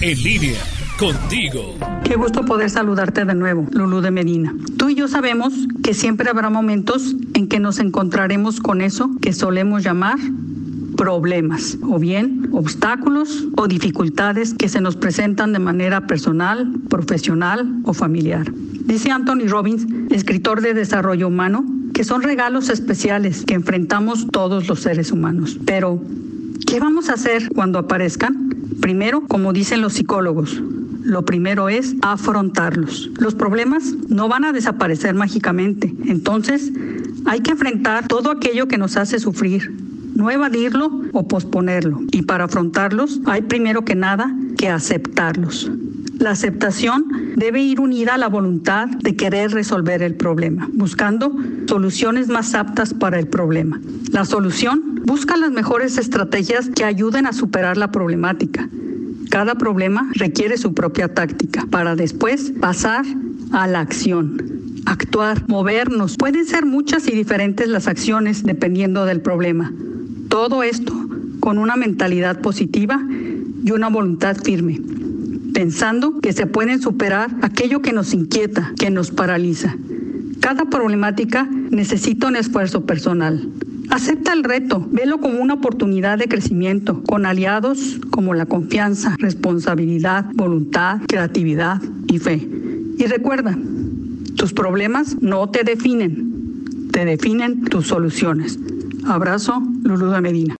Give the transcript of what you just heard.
En línea, contigo. Qué gusto poder saludarte de nuevo, Lulú de Medina. Tú y yo sabemos que siempre habrá momentos en que nos encontraremos con eso que solemos llamar problemas o bien obstáculos o dificultades que se nos presentan de manera personal, profesional o familiar. Dice Anthony Robbins, escritor de desarrollo humano, que son regalos especiales que enfrentamos todos los seres humanos. Pero, ¿qué vamos a hacer cuando aparezcan? Primero, como dicen los psicólogos, lo primero es afrontarlos. Los problemas no van a desaparecer mágicamente. Entonces, hay que enfrentar todo aquello que nos hace sufrir, no evadirlo o posponerlo. Y para afrontarlos hay primero que nada que aceptarlos. La aceptación debe ir unida a la voluntad de querer resolver el problema, buscando soluciones más aptas para el problema. La solución busca las mejores estrategias que ayuden a superar la problemática. Cada problema requiere su propia táctica para después pasar a la acción actuar, movernos. Pueden ser muchas y diferentes las acciones dependiendo del problema. Todo esto con una mentalidad positiva y una voluntad firme, pensando que se pueden superar aquello que nos inquieta, que nos paraliza. Cada problemática necesita un esfuerzo personal. Acepta el reto, velo como una oportunidad de crecimiento, con aliados como la confianza, responsabilidad, voluntad, creatividad y fe. Y recuerda, tus problemas no te definen, te definen tus soluciones. Abrazo, Lulú de Medina.